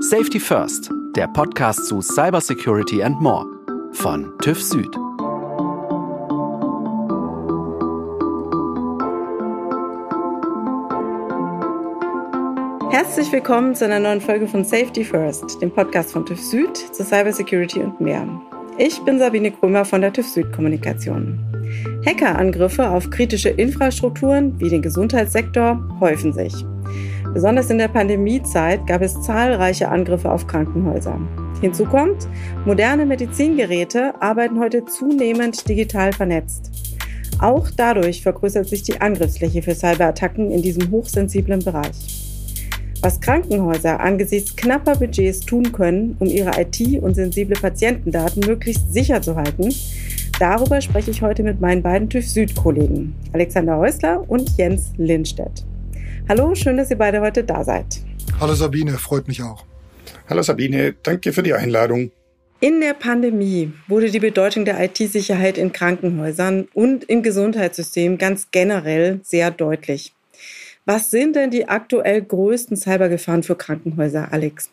Safety First, der Podcast zu Cybersecurity and More von TÜV Süd. Herzlich willkommen zu einer neuen Folge von Safety First, dem Podcast von TÜV Süd zu Cybersecurity und mehr. Ich bin Sabine Krömer von der TÜV Süd Kommunikation. Hackerangriffe auf kritische Infrastrukturen wie den Gesundheitssektor häufen sich. Besonders in der Pandemiezeit gab es zahlreiche Angriffe auf Krankenhäuser. Hinzu kommt, moderne Medizingeräte arbeiten heute zunehmend digital vernetzt. Auch dadurch vergrößert sich die Angriffsfläche für Cyberattacken in diesem hochsensiblen Bereich. Was Krankenhäuser angesichts knapper Budgets tun können, um ihre IT- und sensible Patientendaten möglichst sicher zu halten, darüber spreche ich heute mit meinen beiden TÜV Süd-Kollegen, Alexander Häusler und Jens Lindstedt. Hallo, schön, dass ihr beide heute da seid. Hallo Sabine, freut mich auch. Hallo Sabine, danke für die Einladung. In der Pandemie wurde die Bedeutung der IT-Sicherheit in Krankenhäusern und im Gesundheitssystem ganz generell sehr deutlich. Was sind denn die aktuell größten Cybergefahren für Krankenhäuser, Alex?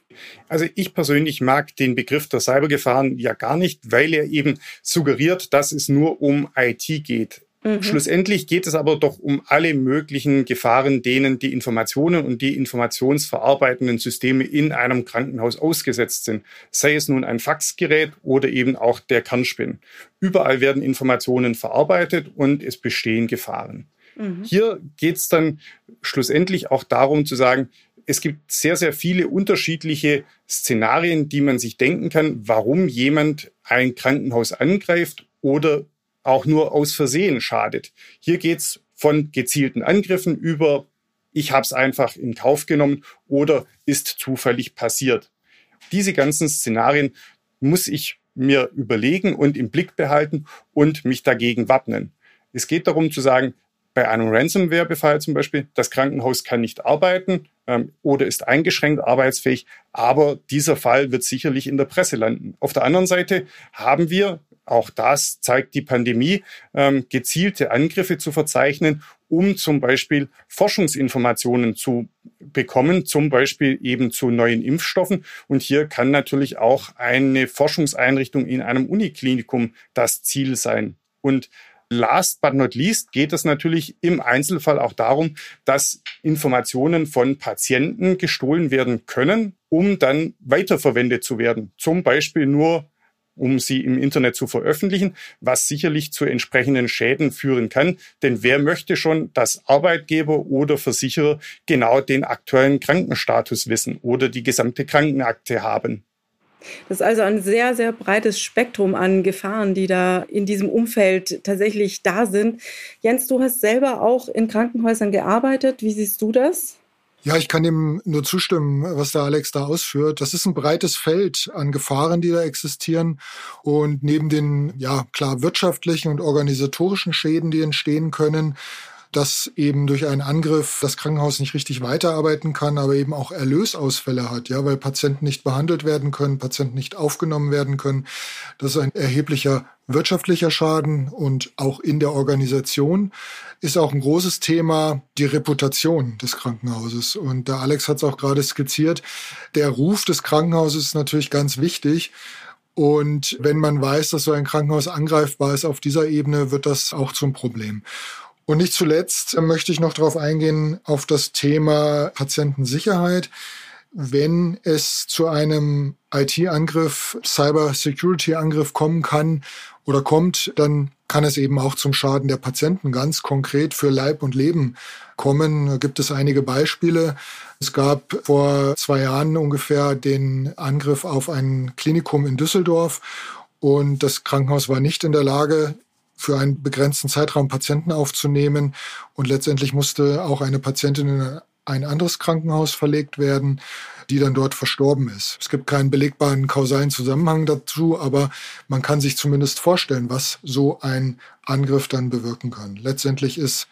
Also ich persönlich mag den Begriff der Cybergefahren ja gar nicht, weil er eben suggeriert, dass es nur um IT geht. Mhm. Schlussendlich geht es aber doch um alle möglichen Gefahren, denen die Informationen und die informationsverarbeitenden Systeme in einem Krankenhaus ausgesetzt sind. Sei es nun ein Faxgerät oder eben auch der Kernspin. Überall werden Informationen verarbeitet und es bestehen Gefahren. Mhm. Hier geht es dann schlussendlich auch darum zu sagen, es gibt sehr, sehr viele unterschiedliche Szenarien, die man sich denken kann, warum jemand ein Krankenhaus angreift oder auch nur aus Versehen schadet. Hier geht's von gezielten Angriffen über, ich habe es einfach in Kauf genommen oder ist zufällig passiert. Diese ganzen Szenarien muss ich mir überlegen und im Blick behalten und mich dagegen wappnen. Es geht darum zu sagen, bei einem Ransomware-Befall zum Beispiel, das Krankenhaus kann nicht arbeiten ähm, oder ist eingeschränkt arbeitsfähig, aber dieser Fall wird sicherlich in der Presse landen. Auf der anderen Seite haben wir auch das zeigt die Pandemie, ähm, gezielte Angriffe zu verzeichnen, um zum Beispiel Forschungsinformationen zu bekommen, zum Beispiel eben zu neuen Impfstoffen. Und hier kann natürlich auch eine Forschungseinrichtung in einem Uniklinikum das Ziel sein. Und Last but not least geht es natürlich im Einzelfall auch darum, dass Informationen von Patienten gestohlen werden können, um dann weiterverwendet zu werden. Zum Beispiel nur um sie im Internet zu veröffentlichen, was sicherlich zu entsprechenden Schäden führen kann. Denn wer möchte schon, dass Arbeitgeber oder Versicherer genau den aktuellen Krankenstatus wissen oder die gesamte Krankenakte haben? Das ist also ein sehr, sehr breites Spektrum an Gefahren, die da in diesem Umfeld tatsächlich da sind. Jens, du hast selber auch in Krankenhäusern gearbeitet. Wie siehst du das? Ja, ich kann dem nur zustimmen, was der Alex da ausführt. Das ist ein breites Feld an Gefahren, die da existieren. Und neben den, ja, klar wirtschaftlichen und organisatorischen Schäden, die entstehen können, dass eben durch einen Angriff das Krankenhaus nicht richtig weiterarbeiten kann, aber eben auch Erlösausfälle hat, ja, weil Patienten nicht behandelt werden können, Patienten nicht aufgenommen werden können. Das ist ein erheblicher wirtschaftlicher Schaden und auch in der Organisation ist auch ein großes Thema die Reputation des Krankenhauses. Und der Alex hat es auch gerade skizziert. Der Ruf des Krankenhauses ist natürlich ganz wichtig. Und wenn man weiß, dass so ein Krankenhaus angreifbar ist auf dieser Ebene, wird das auch zum Problem. Und nicht zuletzt möchte ich noch darauf eingehen, auf das Thema Patientensicherheit. Wenn es zu einem IT-Angriff, Cyber-Security-Angriff kommen kann oder kommt, dann kann es eben auch zum Schaden der Patienten ganz konkret für Leib und Leben kommen. Da gibt es einige Beispiele. Es gab vor zwei Jahren ungefähr den Angriff auf ein Klinikum in Düsseldorf und das Krankenhaus war nicht in der Lage, für einen begrenzten Zeitraum Patienten aufzunehmen. Und letztendlich musste auch eine Patientin in ein anderes Krankenhaus verlegt werden, die dann dort verstorben ist. Es gibt keinen belegbaren kausalen Zusammenhang dazu, aber man kann sich zumindest vorstellen, was so ein Angriff dann bewirken kann. Letztendlich ist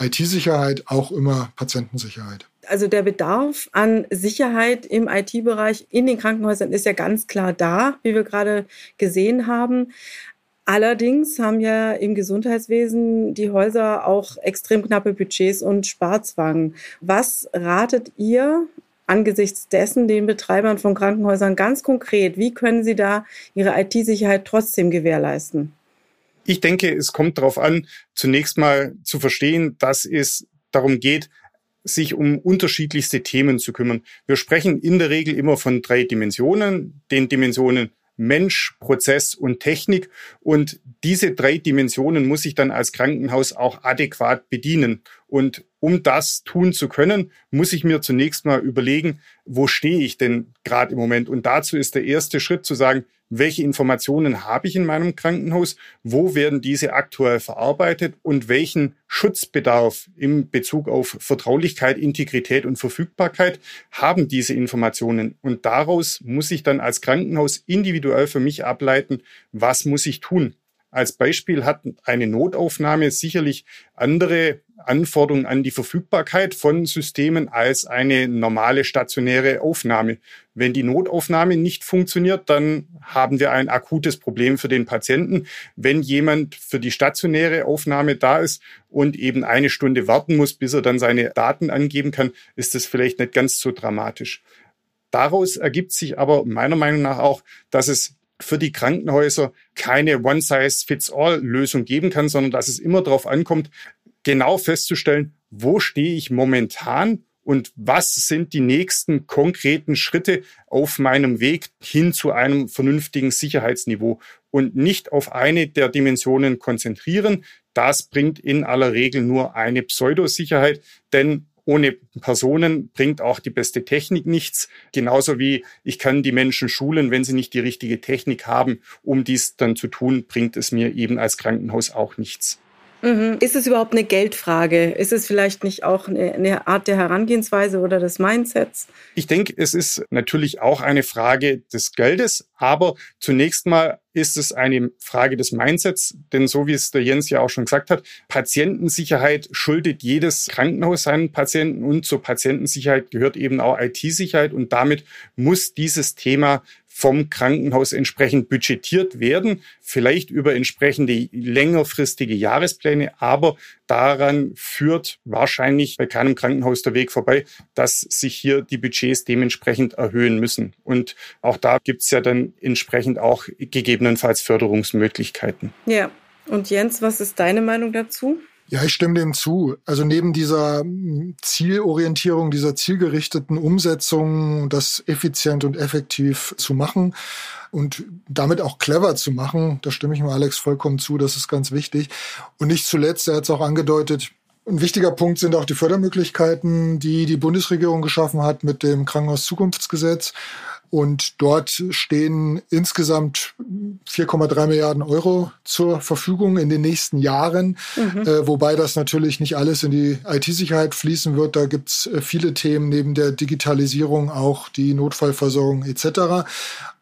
IT-Sicherheit auch immer Patientensicherheit. Also der Bedarf an Sicherheit im IT-Bereich in den Krankenhäusern ist ja ganz klar da, wie wir gerade gesehen haben. Allerdings haben ja im Gesundheitswesen die Häuser auch extrem knappe Budgets und Sparzwang. Was ratet ihr angesichts dessen den Betreibern von Krankenhäusern ganz konkret? Wie können sie da ihre IT-Sicherheit trotzdem gewährleisten? Ich denke, es kommt darauf an, zunächst mal zu verstehen, dass es darum geht, sich um unterschiedlichste Themen zu kümmern. Wir sprechen in der Regel immer von drei Dimensionen, den Dimensionen Mensch, Prozess und Technik. Und diese drei Dimensionen muss ich dann als Krankenhaus auch adäquat bedienen. Und um das tun zu können, muss ich mir zunächst mal überlegen, wo stehe ich denn gerade im Moment? Und dazu ist der erste Schritt zu sagen, welche Informationen habe ich in meinem Krankenhaus, wo werden diese aktuell verarbeitet und welchen Schutzbedarf im Bezug auf Vertraulichkeit, Integrität und Verfügbarkeit haben diese Informationen. Und daraus muss ich dann als Krankenhaus individuell für mich ableiten, was muss ich tun. Als Beispiel hat eine Notaufnahme sicherlich andere Anforderungen an die Verfügbarkeit von Systemen als eine normale stationäre Aufnahme. Wenn die Notaufnahme nicht funktioniert, dann haben wir ein akutes Problem für den Patienten. Wenn jemand für die stationäre Aufnahme da ist und eben eine Stunde warten muss, bis er dann seine Daten angeben kann, ist das vielleicht nicht ganz so dramatisch. Daraus ergibt sich aber meiner Meinung nach auch, dass es für die Krankenhäuser keine One-Size-Fits-All-Lösung geben kann, sondern dass es immer darauf ankommt, genau festzustellen, wo stehe ich momentan und was sind die nächsten konkreten Schritte auf meinem Weg hin zu einem vernünftigen Sicherheitsniveau und nicht auf eine der Dimensionen konzentrieren. Das bringt in aller Regel nur eine Pseudosicherheit, denn ohne Personen bringt auch die beste Technik nichts. Genauso wie ich kann die Menschen schulen, wenn sie nicht die richtige Technik haben, um dies dann zu tun, bringt es mir eben als Krankenhaus auch nichts. Mhm. Ist es überhaupt eine Geldfrage? Ist es vielleicht nicht auch eine, Art der Herangehensweise oder des Mindsets? Ich denke, es ist natürlich auch eine Frage des Geldes, aber zunächst mal ist es eine Frage des Mindsets, denn so wie es der Jens ja auch schon gesagt hat, Patientensicherheit schuldet jedes Krankenhaus seinen Patienten und zur Patientensicherheit gehört eben auch IT-Sicherheit und damit muss dieses Thema vom Krankenhaus entsprechend budgetiert werden, vielleicht über entsprechende längerfristige Jahrespläne, aber daran führt wahrscheinlich bei keinem Krankenhaus der Weg vorbei, dass sich hier die Budgets dementsprechend erhöhen müssen. Und auch da gibt es ja dann entsprechend auch gegebenenfalls Förderungsmöglichkeiten. Ja. Und Jens, was ist deine Meinung dazu? Ja, ich stimme dem zu. Also neben dieser hm, Zielorientierung, dieser zielgerichteten Umsetzung, das effizient und effektiv zu machen und damit auch clever zu machen, da stimme ich mir Alex vollkommen zu, das ist ganz wichtig. Und nicht zuletzt, er hat es auch angedeutet, ein wichtiger Punkt sind auch die Fördermöglichkeiten, die die Bundesregierung geschaffen hat mit dem Krankenhauszukunftsgesetz. Und dort stehen insgesamt 4,3 Milliarden Euro zur Verfügung in den nächsten Jahren, mhm. äh, wobei das natürlich nicht alles in die IT-Sicherheit fließen wird. Da gibt's äh, viele Themen neben der Digitalisierung, auch die Notfallversorgung etc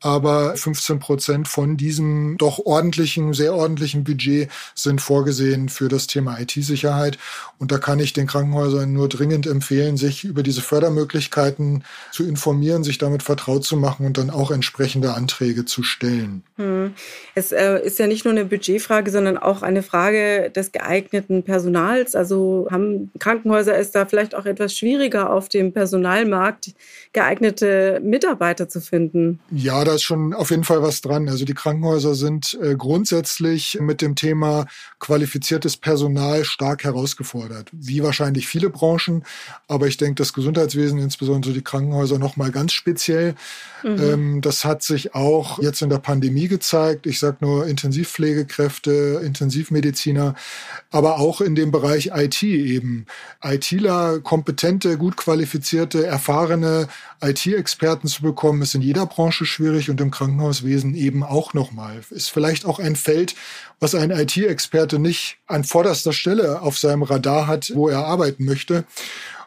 aber 15 Prozent von diesem doch ordentlichen, sehr ordentlichen Budget sind vorgesehen für das Thema IT-Sicherheit. Und da kann ich den Krankenhäusern nur dringend empfehlen, sich über diese Fördermöglichkeiten zu informieren, sich damit vertraut zu machen und dann auch entsprechende Anträge zu stellen. Hm. Es äh, ist ja nicht nur eine Budgetfrage, sondern auch eine Frage des geeigneten Personals. Also haben Krankenhäuser es da vielleicht auch etwas schwieriger auf dem Personalmarkt geeignete Mitarbeiter zu finden? Ja, da ist schon auf jeden Fall was dran. Also die Krankenhäuser sind äh, grundsätzlich mit dem Thema qualifiziertes Personal stark herausgefordert. Wie wahrscheinlich viele Branchen, aber ich denke, das Gesundheitswesen, insbesondere die Krankenhäuser, noch mal ganz speziell. Mhm. Ähm, das hat sich auch jetzt in der Pandemie gezeigt. Ich sage nur Intensivpflegekräfte, Intensivmediziner, aber auch in dem Bereich IT eben. ITler, kompetente, gut qualifizierte, erfahrene IT-Experten zu bekommen, ist in jeder Branche schwierig und im Krankenhauswesen eben auch nochmal. Ist vielleicht auch ein Feld, was ein IT-Experte nicht an vorderster Stelle auf seinem Radar hat, wo er arbeiten möchte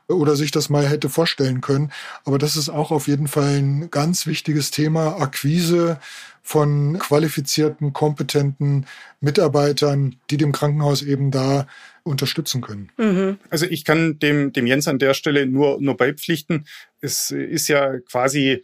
oder sich das mal hätte vorstellen können. Aber das ist auch auf jeden Fall ein ganz wichtiges Thema. Akquise von qualifizierten, kompetenten Mitarbeitern, die dem Krankenhaus eben da unterstützen können. Mhm. Also ich kann dem, dem Jens an der Stelle nur, nur beipflichten. Es ist ja quasi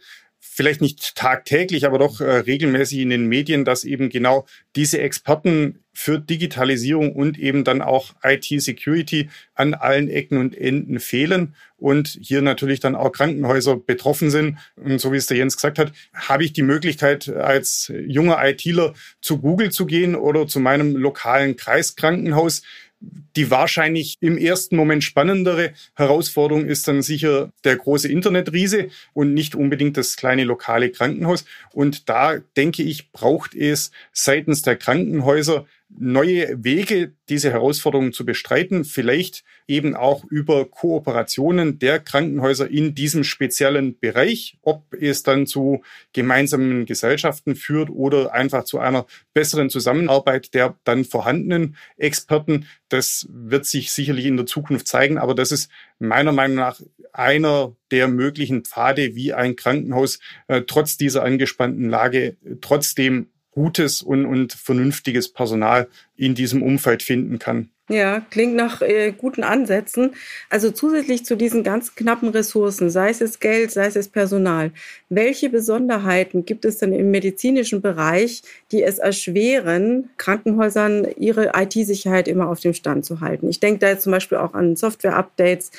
vielleicht nicht tagtäglich, aber doch äh, regelmäßig in den Medien, dass eben genau diese Experten für Digitalisierung und eben dann auch IT-Security an allen Ecken und Enden fehlen und hier natürlich dann auch Krankenhäuser betroffen sind. Und so wie es der Jens gesagt hat, habe ich die Möglichkeit, als junger ITler zu Google zu gehen oder zu meinem lokalen Kreiskrankenhaus die wahrscheinlich im ersten Moment spannendere Herausforderung ist dann sicher der große Internetriese und nicht unbedingt das kleine lokale Krankenhaus. Und da denke ich, braucht es seitens der Krankenhäuser neue Wege, diese Herausforderungen zu bestreiten, vielleicht eben auch über Kooperationen der Krankenhäuser in diesem speziellen Bereich, ob es dann zu gemeinsamen Gesellschaften führt oder einfach zu einer besseren Zusammenarbeit der dann vorhandenen Experten. Das wird sich sicherlich in der Zukunft zeigen, aber das ist meiner Meinung nach einer der möglichen Pfade, wie ein Krankenhaus äh, trotz dieser angespannten Lage trotzdem gutes und, und vernünftiges Personal in diesem Umfeld finden kann. Ja, klingt nach äh, guten Ansätzen. Also zusätzlich zu diesen ganz knappen Ressourcen, sei es Geld, sei es Personal, welche Besonderheiten gibt es denn im medizinischen Bereich, die es erschweren, Krankenhäusern ihre IT-Sicherheit immer auf dem Stand zu halten? Ich denke da jetzt zum Beispiel auch an Software-Updates.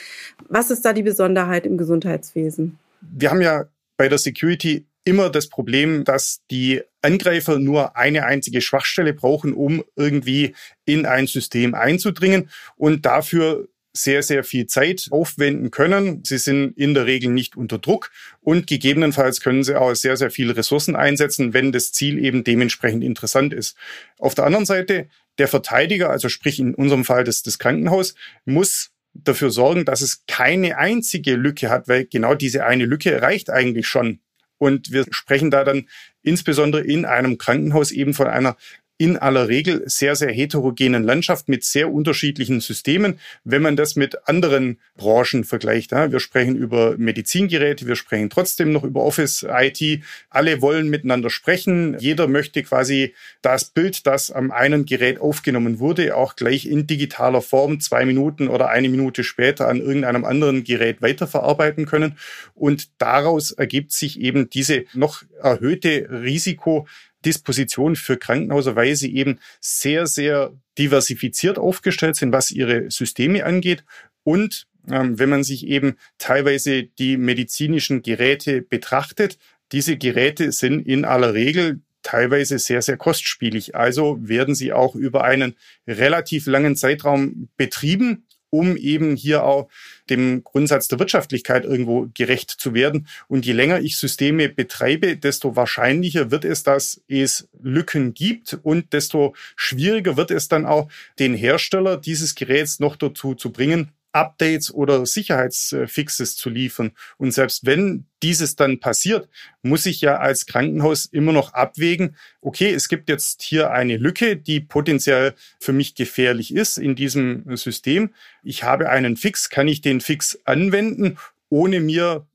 Was ist da die Besonderheit im Gesundheitswesen? Wir haben ja bei der Security immer das Problem, dass die Angreifer nur eine einzige Schwachstelle brauchen, um irgendwie in ein System einzudringen und dafür sehr, sehr viel Zeit aufwenden können. Sie sind in der Regel nicht unter Druck und gegebenenfalls können sie auch sehr, sehr viele Ressourcen einsetzen, wenn das Ziel eben dementsprechend interessant ist. Auf der anderen Seite, der Verteidiger, also sprich in unserem Fall das, das Krankenhaus, muss dafür sorgen, dass es keine einzige Lücke hat, weil genau diese eine Lücke reicht eigentlich schon. Und wir sprechen da dann insbesondere in einem Krankenhaus eben von einer in aller Regel sehr, sehr heterogenen Landschaft mit sehr unterschiedlichen Systemen. Wenn man das mit anderen Branchen vergleicht, wir sprechen über Medizingeräte, wir sprechen trotzdem noch über Office, IT. Alle wollen miteinander sprechen. Jeder möchte quasi das Bild, das am einen Gerät aufgenommen wurde, auch gleich in digitaler Form zwei Minuten oder eine Minute später an irgendeinem anderen Gerät weiterverarbeiten können. Und daraus ergibt sich eben diese noch erhöhte Risiko, Disposition für Krankenhäuser, weil sie eben sehr, sehr diversifiziert aufgestellt sind, was ihre Systeme angeht. Und ähm, wenn man sich eben teilweise die medizinischen Geräte betrachtet, diese Geräte sind in aller Regel teilweise sehr, sehr kostspielig. Also werden sie auch über einen relativ langen Zeitraum betrieben um eben hier auch dem Grundsatz der Wirtschaftlichkeit irgendwo gerecht zu werden. Und je länger ich Systeme betreibe, desto wahrscheinlicher wird es, dass es Lücken gibt und desto schwieriger wird es dann auch, den Hersteller dieses Geräts noch dazu zu bringen, Updates oder Sicherheitsfixes zu liefern. Und selbst wenn dieses dann passiert, muss ich ja als Krankenhaus immer noch abwägen, okay, es gibt jetzt hier eine Lücke, die potenziell für mich gefährlich ist in diesem System. Ich habe einen Fix, kann ich den Fix anwenden, ohne mir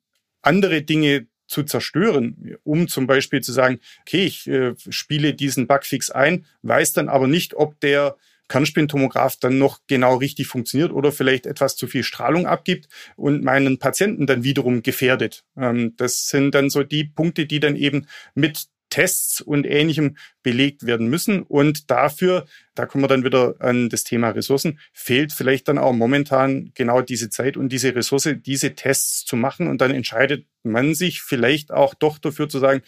andere Dinge zu zerstören, um zum Beispiel zu sagen, okay, ich äh, spiele diesen Bugfix ein, weiß dann aber nicht, ob der Kernspintomograph dann noch genau richtig funktioniert oder vielleicht etwas zu viel Strahlung abgibt und meinen Patienten dann wiederum gefährdet. Ähm, das sind dann so die Punkte, die dann eben mit Tests und ähnlichem belegt werden müssen. Und dafür, da kommen wir dann wieder an das Thema Ressourcen, fehlt vielleicht dann auch momentan genau diese Zeit und diese Ressource, diese Tests zu machen. Und dann entscheidet man sich vielleicht auch doch dafür zu sagen,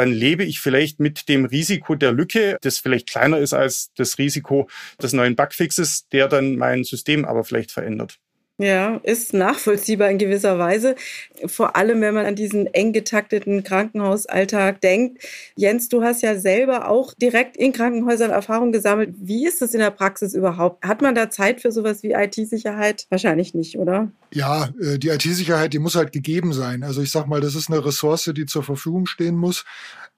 dann lebe ich vielleicht mit dem Risiko der Lücke, das vielleicht kleiner ist als das Risiko des neuen Bugfixes, der dann mein System aber vielleicht verändert. Ja, ist nachvollziehbar in gewisser Weise. Vor allem, wenn man an diesen eng getakteten Krankenhausalltag denkt. Jens, du hast ja selber auch direkt in Krankenhäusern Erfahrung gesammelt. Wie ist das in der Praxis überhaupt? Hat man da Zeit für sowas wie IT-Sicherheit? Wahrscheinlich nicht, oder? Ja, äh, die IT-Sicherheit, die muss halt gegeben sein. Also ich sag mal, das ist eine Ressource, die zur Verfügung stehen muss,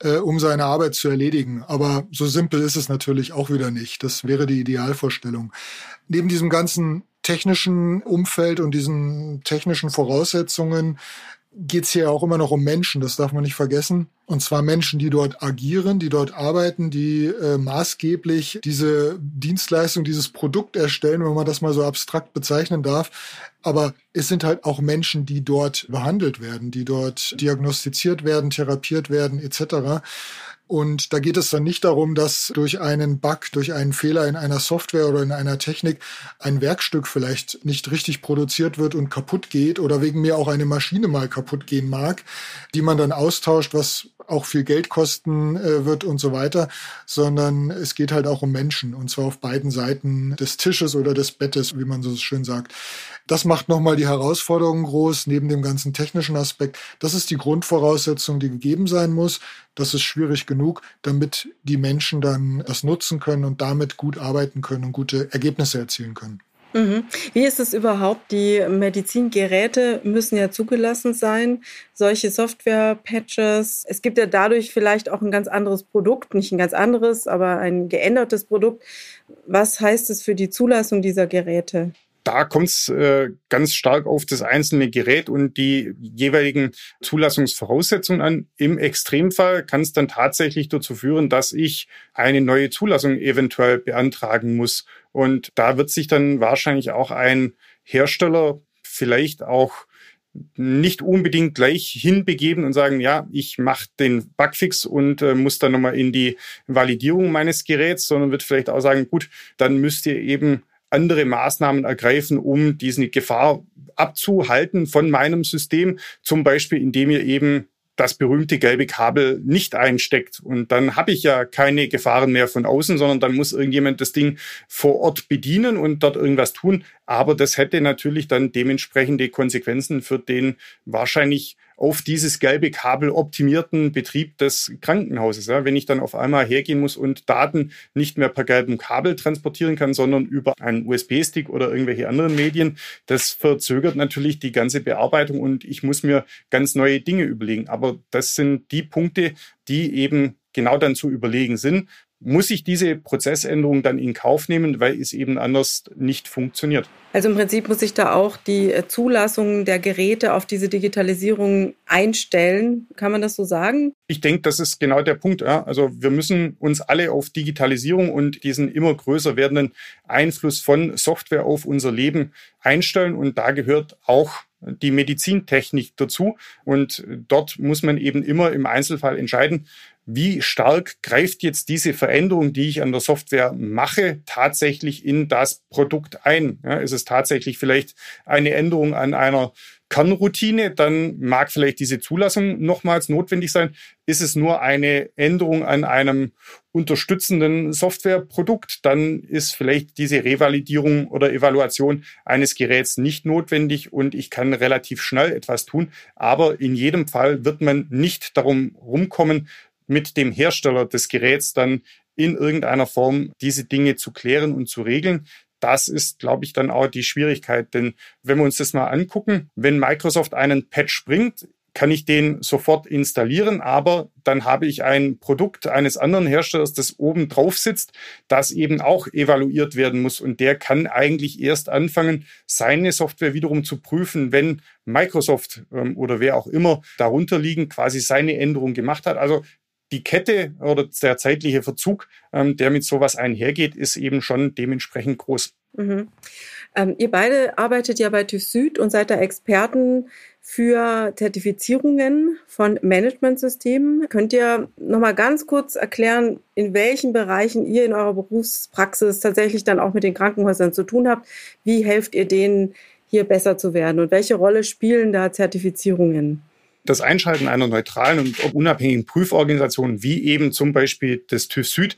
äh, um seine Arbeit zu erledigen. Aber so simpel ist es natürlich auch wieder nicht. Das wäre die Idealvorstellung. Neben diesem ganzen technischen Umfeld und diesen technischen Voraussetzungen geht es hier auch immer noch um Menschen, das darf man nicht vergessen. Und zwar Menschen, die dort agieren, die dort arbeiten, die äh, maßgeblich diese Dienstleistung, dieses Produkt erstellen, wenn man das mal so abstrakt bezeichnen darf. Aber es sind halt auch Menschen, die dort behandelt werden, die dort diagnostiziert werden, therapiert werden etc. Und da geht es dann nicht darum, dass durch einen Bug, durch einen Fehler in einer Software oder in einer Technik ein Werkstück vielleicht nicht richtig produziert wird und kaputt geht oder wegen mir auch eine Maschine mal kaputt gehen mag, die man dann austauscht, was auch viel Geld kosten äh, wird und so weiter, sondern es geht halt auch um Menschen und zwar auf beiden Seiten des Tisches oder des Bettes, wie man so schön sagt. Das macht nochmal die Herausforderung groß, neben dem ganzen technischen Aspekt. Das ist die Grundvoraussetzung, die gegeben sein muss. Das ist schwierig genug, damit die Menschen dann das nutzen können und damit gut arbeiten können und gute Ergebnisse erzielen können. Mhm. Wie ist es überhaupt? Die Medizingeräte müssen ja zugelassen sein. Solche Software-Patches. Es gibt ja dadurch vielleicht auch ein ganz anderes Produkt, nicht ein ganz anderes, aber ein geändertes Produkt. Was heißt es für die Zulassung dieser Geräte? Da kommt es äh, ganz stark auf das einzelne Gerät und die jeweiligen Zulassungsvoraussetzungen an. Im Extremfall kann es dann tatsächlich dazu führen, dass ich eine neue Zulassung eventuell beantragen muss. Und da wird sich dann wahrscheinlich auch ein Hersteller vielleicht auch nicht unbedingt gleich hinbegeben und sagen, ja, ich mache den Bugfix und äh, muss dann nochmal in die Validierung meines Geräts, sondern wird vielleicht auch sagen, gut, dann müsst ihr eben andere Maßnahmen ergreifen, um diese Gefahr abzuhalten von meinem System. Zum Beispiel, indem ihr eben das berühmte gelbe Kabel nicht einsteckt. Und dann habe ich ja keine Gefahren mehr von außen, sondern dann muss irgendjemand das Ding vor Ort bedienen und dort irgendwas tun. Aber das hätte natürlich dann dementsprechende Konsequenzen für den wahrscheinlich auf dieses gelbe Kabel optimierten Betrieb des Krankenhauses. Ja, wenn ich dann auf einmal hergehen muss und Daten nicht mehr per gelbem Kabel transportieren kann, sondern über einen USB-Stick oder irgendwelche anderen Medien, das verzögert natürlich die ganze Bearbeitung und ich muss mir ganz neue Dinge überlegen. Aber das sind die Punkte, die eben genau dann zu überlegen sind muss ich diese Prozessänderung dann in Kauf nehmen, weil es eben anders nicht funktioniert. Also im Prinzip muss ich da auch die äh, Zulassung der Geräte auf diese Digitalisierung einstellen. Kann man das so sagen? Ich denke, das ist genau der Punkt. Ja. Also wir müssen uns alle auf Digitalisierung und diesen immer größer werdenden Einfluss von Software auf unser Leben einstellen. Und da gehört auch die Medizintechnik dazu. Und dort muss man eben immer im Einzelfall entscheiden, wie stark greift jetzt diese Veränderung, die ich an der Software mache, tatsächlich in das Produkt ein? Ja, ist es tatsächlich vielleicht eine Änderung an einer Kernroutine, dann mag vielleicht diese Zulassung nochmals notwendig sein. Ist es nur eine Änderung an einem unterstützenden Softwareprodukt, dann ist vielleicht diese Revalidierung oder Evaluation eines Geräts nicht notwendig und ich kann relativ schnell etwas tun. Aber in jedem Fall wird man nicht darum rumkommen, mit dem Hersteller des Geräts dann in irgendeiner Form diese Dinge zu klären und zu regeln. Das ist, glaube ich, dann auch die Schwierigkeit. Denn wenn wir uns das mal angucken, wenn Microsoft einen Patch bringt, kann ich den sofort installieren, aber dann habe ich ein Produkt eines anderen Herstellers, das oben drauf sitzt, das eben auch evaluiert werden muss. Und der kann eigentlich erst anfangen, seine Software wiederum zu prüfen, wenn Microsoft ähm, oder wer auch immer darunter liegen, quasi seine Änderung gemacht hat. Also die Kette oder der zeitliche Verzug, ähm, der mit sowas einhergeht, ist eben schon dementsprechend groß. Mhm. Ähm, ihr beide arbeitet ja bei TÜV Süd und seid da Experten für Zertifizierungen von Managementsystemen. Könnt ihr noch mal ganz kurz erklären, in welchen Bereichen ihr in eurer Berufspraxis tatsächlich dann auch mit den Krankenhäusern zu tun habt? Wie helft ihr denen, hier besser zu werden? Und welche Rolle spielen da Zertifizierungen? Das Einschalten einer neutralen und unabhängigen Prüforganisation, wie eben zum Beispiel das TÜV Süd,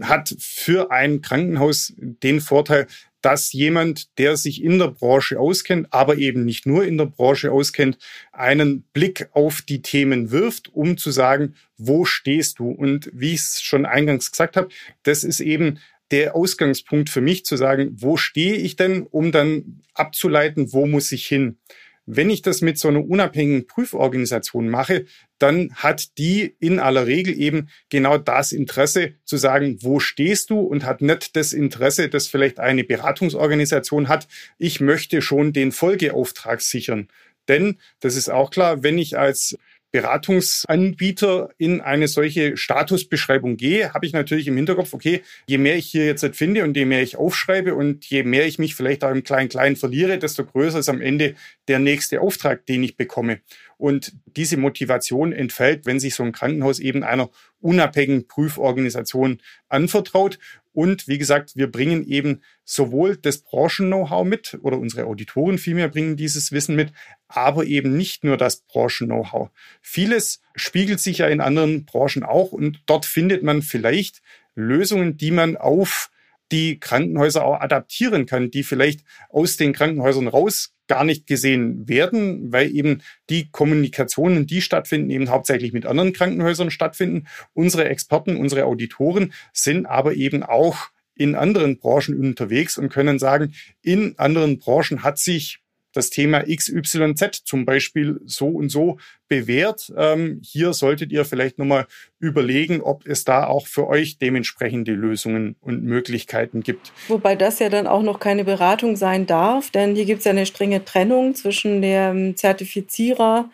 hat für ein Krankenhaus den Vorteil, dass jemand, der sich in der Branche auskennt, aber eben nicht nur in der Branche auskennt, einen Blick auf die Themen wirft, um zu sagen, wo stehst du? Und wie ich es schon eingangs gesagt habe, das ist eben der Ausgangspunkt für mich zu sagen, wo stehe ich denn, um dann abzuleiten, wo muss ich hin? Wenn ich das mit so einer unabhängigen Prüforganisation mache, dann hat die in aller Regel eben genau das Interesse zu sagen, wo stehst du und hat nicht das Interesse, das vielleicht eine Beratungsorganisation hat. Ich möchte schon den Folgeauftrag sichern. Denn, das ist auch klar, wenn ich als Beratungsanbieter in eine solche Statusbeschreibung gehe, habe ich natürlich im Hinterkopf, okay, je mehr ich hier jetzt finde und je mehr ich aufschreibe und je mehr ich mich vielleicht auch im Klein-Klein verliere, desto größer ist am Ende der nächste Auftrag, den ich bekomme. Und diese Motivation entfällt, wenn sich so ein Krankenhaus eben einer unabhängigen Prüforganisation anvertraut. Und wie gesagt, wir bringen eben sowohl das Branchen-Know-how mit oder unsere Auditoren vielmehr bringen dieses Wissen mit, aber eben nicht nur das Branchen-Know-how. Vieles spiegelt sich ja in anderen Branchen auch und dort findet man vielleicht Lösungen, die man auf die Krankenhäuser auch adaptieren kann, die vielleicht aus den Krankenhäusern raus gar nicht gesehen werden, weil eben die Kommunikationen, die stattfinden, eben hauptsächlich mit anderen Krankenhäusern stattfinden. Unsere Experten, unsere Auditoren sind aber eben auch in anderen Branchen unterwegs und können sagen, in anderen Branchen hat sich das Thema XYZ zum Beispiel so und so bewährt. Ähm, hier solltet ihr vielleicht nochmal überlegen, ob es da auch für euch dementsprechende Lösungen und Möglichkeiten gibt. Wobei das ja dann auch noch keine Beratung sein darf, denn hier gibt es ja eine strenge Trennung zwischen dem Zertifizierer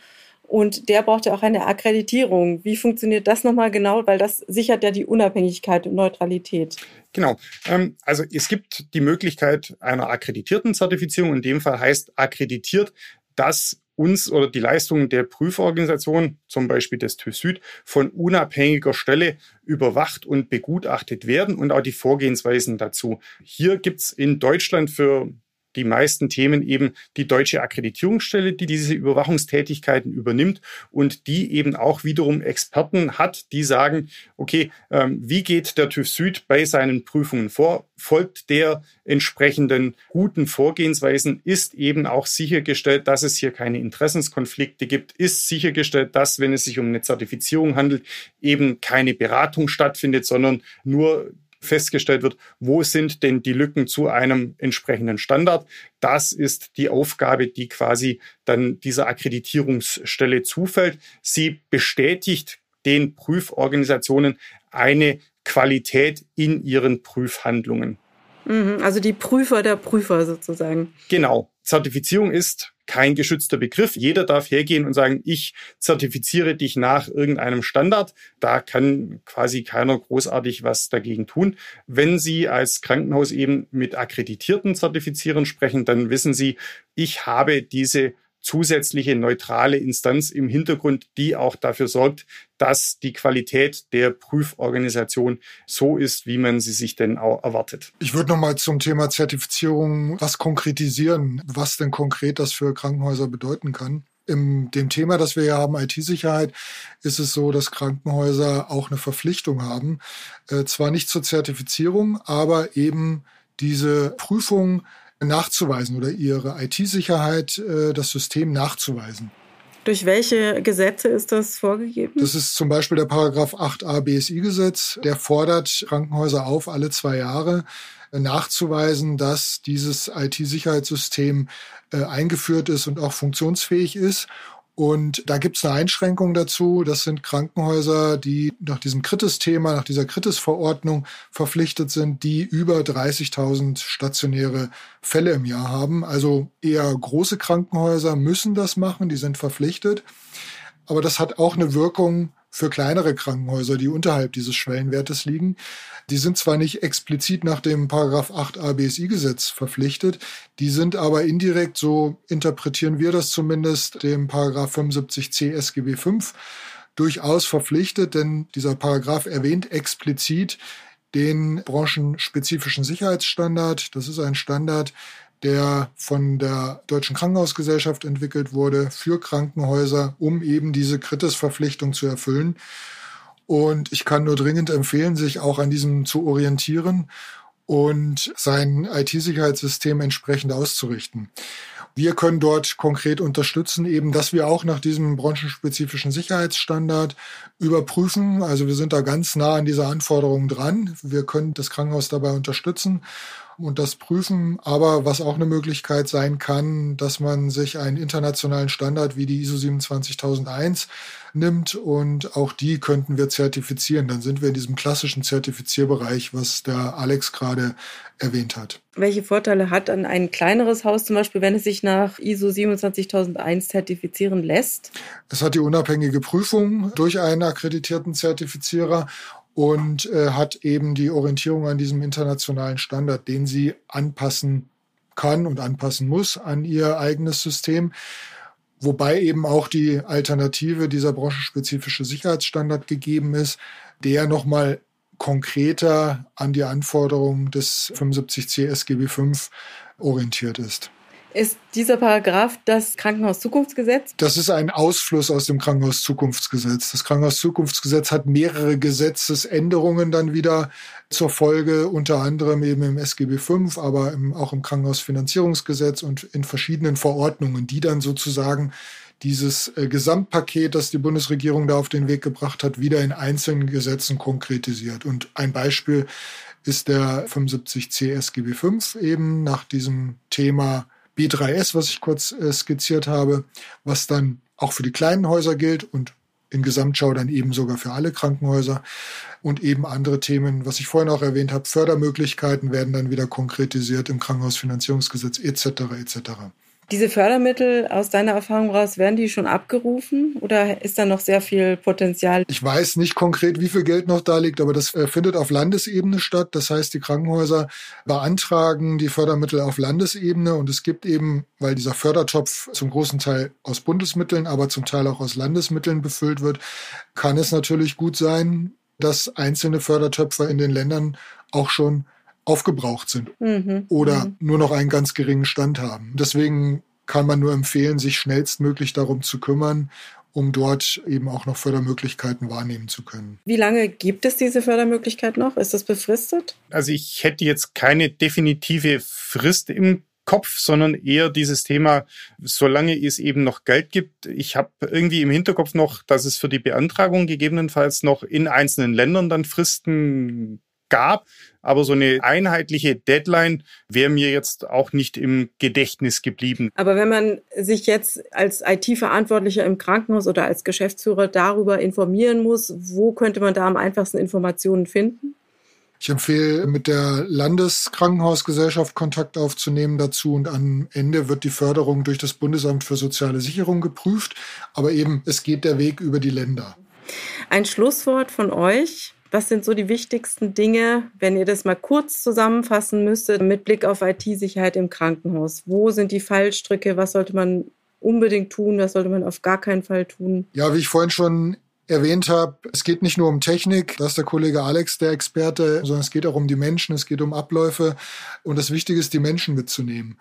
der braucht ja auch eine Akkreditierung. Wie funktioniert das nochmal genau? Weil das sichert ja die Unabhängigkeit und Neutralität. Genau. Ähm, also es gibt die Möglichkeit einer akkreditierten Zertifizierung. In dem Fall heißt akkreditiert, dass uns oder die Leistungen der Prüforganisation, zum Beispiel des TÜV Süd, von unabhängiger Stelle überwacht und begutachtet werden und auch die Vorgehensweisen dazu. Hier gibt's in Deutschland für die meisten Themen eben die deutsche Akkreditierungsstelle, die diese Überwachungstätigkeiten übernimmt und die eben auch wiederum Experten hat, die sagen, okay, ähm, wie geht der TÜV Süd bei seinen Prüfungen vor? Folgt der entsprechenden guten Vorgehensweisen? Ist eben auch sichergestellt, dass es hier keine Interessenskonflikte gibt? Ist sichergestellt, dass, wenn es sich um eine Zertifizierung handelt, eben keine Beratung stattfindet, sondern nur festgestellt wird, wo sind denn die Lücken zu einem entsprechenden Standard. Das ist die Aufgabe, die quasi dann dieser Akkreditierungsstelle zufällt. Sie bestätigt den Prüforganisationen eine Qualität in ihren Prüfhandlungen. Mhm, also die Prüfer der Prüfer sozusagen. Genau. Zertifizierung ist kein geschützter Begriff. Jeder darf hergehen und sagen, ich zertifiziere dich nach irgendeinem Standard. Da kann quasi keiner großartig was dagegen tun. Wenn Sie als Krankenhaus eben mit akkreditierten Zertifizierern sprechen, dann wissen Sie, ich habe diese zusätzliche neutrale Instanz im Hintergrund, die auch dafür sorgt, dass die Qualität der Prüforganisation so ist, wie man sie sich denn auch erwartet. Ich würde noch mal zum Thema Zertifizierung was konkretisieren, was denn konkret das für Krankenhäuser bedeuten kann. In dem Thema, das wir hier haben, IT-Sicherheit, ist es so, dass Krankenhäuser auch eine Verpflichtung haben, äh, zwar nicht zur Zertifizierung, aber eben diese Prüfung nachzuweisen oder ihre IT-Sicherheit, äh, das System nachzuweisen. Durch welche Gesetze ist das vorgegeben? Das ist zum Beispiel der Paragraph 8a BSI-Gesetz. Der fordert Krankenhäuser auf, alle zwei Jahre äh, nachzuweisen, dass dieses IT-Sicherheitssystem äh, eingeführt ist und auch funktionsfähig ist. Und da gibt es eine Einschränkung dazu. Das sind Krankenhäuser, die nach diesem Kritis-Thema, nach dieser Kritis-Verordnung verpflichtet sind, die über 30.000 stationäre Fälle im Jahr haben. Also eher große Krankenhäuser müssen das machen, die sind verpflichtet. Aber das hat auch eine Wirkung für kleinere Krankenhäuser, die unterhalb dieses Schwellenwertes liegen. Die sind zwar nicht explizit nach dem Paragraph 8a BSI-Gesetz verpflichtet, die sind aber indirekt, so interpretieren wir das zumindest, dem Paragraph 75c SGB 5 durchaus verpflichtet, denn dieser Paragraph erwähnt explizit den branchenspezifischen Sicherheitsstandard. Das ist ein Standard, der von der Deutschen Krankenhausgesellschaft entwickelt wurde für Krankenhäuser, um eben diese Kritisverpflichtung zu erfüllen. Und ich kann nur dringend empfehlen, sich auch an diesem zu orientieren und sein IT-Sicherheitssystem entsprechend auszurichten. Wir können dort konkret unterstützen, eben, dass wir auch nach diesem branchenspezifischen Sicherheitsstandard überprüfen. Also wir sind da ganz nah an dieser Anforderung dran. Wir können das Krankenhaus dabei unterstützen und das prüfen. Aber was auch eine Möglichkeit sein kann, dass man sich einen internationalen Standard wie die ISO 27001 nimmt und auch die könnten wir zertifizieren. Dann sind wir in diesem klassischen Zertifizierbereich, was der Alex gerade erwähnt hat. Welche Vorteile hat dann ein kleineres Haus zum Beispiel, wenn es sich nach ISO 27001 zertifizieren lässt? Es hat die unabhängige Prüfung durch einen akkreditierten Zertifizierer und äh, hat eben die Orientierung an diesem internationalen Standard, den sie anpassen kann und anpassen muss an ihr eigenes System. Wobei eben auch die Alternative dieser branchenspezifische Sicherheitsstandard gegeben ist, der nochmal konkreter an die Anforderungen des 75c SGB V orientiert ist. Ist dieser Paragraph das Krankenhauszukunftsgesetz? Das ist ein Ausfluss aus dem Krankenhauszukunftsgesetz. Das Krankenhauszukunftsgesetz hat mehrere Gesetzesänderungen dann wieder zur Folge, unter anderem eben im SGB V, aber auch im Krankenhausfinanzierungsgesetz und in verschiedenen Verordnungen, die dann sozusagen dieses äh, Gesamtpaket, das die Bundesregierung da auf den Weg gebracht hat, wieder in einzelnen Gesetzen konkretisiert. Und ein Beispiel ist der 75c SGB V eben nach diesem Thema B3S, was ich kurz äh, skizziert habe, was dann auch für die kleinen Häuser gilt und in Gesamtschau dann eben sogar für alle Krankenhäuser und eben andere Themen, was ich vorhin auch erwähnt habe, Fördermöglichkeiten werden dann wieder konkretisiert im Krankenhausfinanzierungsgesetz etc. etc. Diese Fördermittel aus deiner Erfahrung raus, werden die schon abgerufen oder ist da noch sehr viel Potenzial? Ich weiß nicht konkret, wie viel Geld noch da liegt, aber das äh, findet auf Landesebene statt. Das heißt, die Krankenhäuser beantragen die Fördermittel auf Landesebene und es gibt eben, weil dieser Fördertopf zum großen Teil aus Bundesmitteln, aber zum Teil auch aus Landesmitteln befüllt wird, kann es natürlich gut sein, dass einzelne Fördertöpfe in den Ländern auch schon aufgebraucht sind mhm. oder mhm. nur noch einen ganz geringen Stand haben. Deswegen kann man nur empfehlen, sich schnellstmöglich darum zu kümmern, um dort eben auch noch Fördermöglichkeiten wahrnehmen zu können. Wie lange gibt es diese Fördermöglichkeit noch? Ist das befristet? Also ich hätte jetzt keine definitive Frist im Kopf, sondern eher dieses Thema, solange es eben noch Geld gibt. Ich habe irgendwie im Hinterkopf noch, dass es für die Beantragung gegebenenfalls noch in einzelnen Ländern dann Fristen gab. Aber so eine einheitliche Deadline wäre mir jetzt auch nicht im Gedächtnis geblieben. Aber wenn man sich jetzt als IT-Verantwortlicher im Krankenhaus oder als Geschäftsführer darüber informieren muss, wo könnte man da am einfachsten Informationen finden? Ich empfehle, mit der Landeskrankenhausgesellschaft Kontakt aufzunehmen dazu und am Ende wird die Förderung durch das Bundesamt für soziale Sicherung geprüft. Aber eben, es geht der Weg über die Länder. Ein Schlusswort von euch. Was sind so die wichtigsten Dinge, wenn ihr das mal kurz zusammenfassen müsstet, mit Blick auf IT-Sicherheit im Krankenhaus? Wo sind die Fallstricke? Was sollte man unbedingt tun? Was sollte man auf gar keinen Fall tun? Ja, wie ich vorhin schon erwähnt habe, es geht nicht nur um Technik, da ist der Kollege Alex der Experte, sondern es geht auch um die Menschen, es geht um Abläufe und das Wichtige ist, die Menschen mitzunehmen.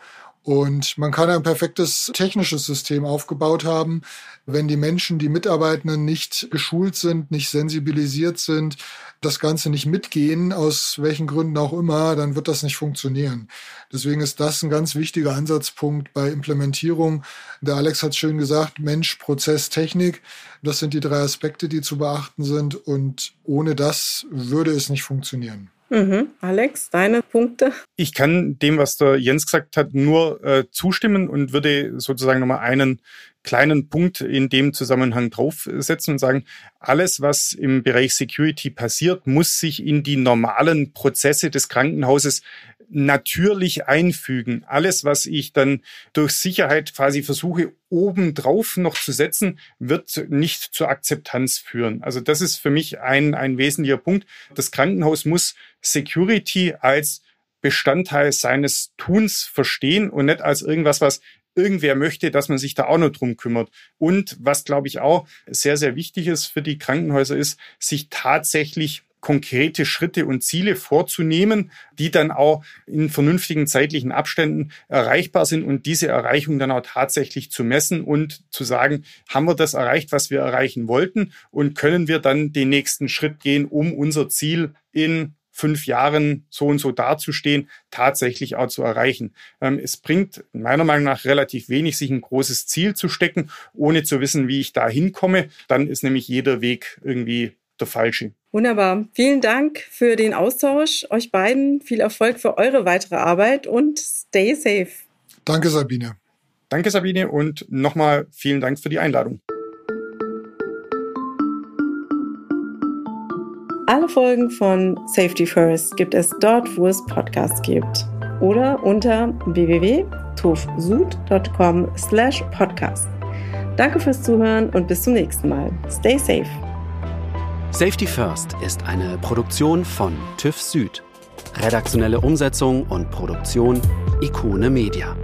Und man kann ein perfektes technisches System aufgebaut haben, wenn die Menschen, die Mitarbeitenden nicht geschult sind, nicht sensibilisiert sind, das Ganze nicht mitgehen, aus welchen Gründen auch immer, dann wird das nicht funktionieren. Deswegen ist das ein ganz wichtiger Ansatzpunkt bei Implementierung. Der Alex hat schön gesagt, Mensch, Prozess, Technik. Das sind die drei Aspekte, die zu beachten sind. Und ohne das würde es nicht funktionieren. Mhm. Alex, deine Punkte? Ich kann dem, was der Jens gesagt hat, nur äh, zustimmen und würde sozusagen nochmal einen kleinen Punkt in dem Zusammenhang draufsetzen und sagen, alles, was im Bereich Security passiert, muss sich in die normalen Prozesse des Krankenhauses natürlich einfügen. Alles, was ich dann durch Sicherheit quasi versuche, obendrauf noch zu setzen, wird nicht zur Akzeptanz führen. Also das ist für mich ein, ein wesentlicher Punkt. Das Krankenhaus muss Security als Bestandteil seines Tuns verstehen und nicht als irgendwas, was irgendwer möchte, dass man sich da auch noch drum kümmert. Und was, glaube ich, auch sehr, sehr wichtig ist für die Krankenhäuser, ist, sich tatsächlich konkrete Schritte und Ziele vorzunehmen, die dann auch in vernünftigen zeitlichen Abständen erreichbar sind und diese Erreichung dann auch tatsächlich zu messen und zu sagen, haben wir das erreicht, was wir erreichen wollten und können wir dann den nächsten Schritt gehen, um unser Ziel in fünf Jahren so und so dazustehen, tatsächlich auch zu erreichen. Ähm, es bringt meiner Meinung nach relativ wenig, sich ein großes Ziel zu stecken, ohne zu wissen, wie ich da hinkomme. Dann ist nämlich jeder Weg irgendwie der falsche. Wunderbar. Vielen Dank für den Austausch. Euch beiden viel Erfolg für eure weitere Arbeit und stay safe. Danke, Sabine. Danke, Sabine, und nochmal vielen Dank für die Einladung. Alle Folgen von Safety First gibt es dort, wo es Podcasts gibt. Oder unter www.tufsud.com slash podcast. Danke fürs Zuhören und bis zum nächsten Mal. Stay safe. Safety First ist eine Produktion von TÜV Süd. Redaktionelle Umsetzung und Produktion Ikone Media.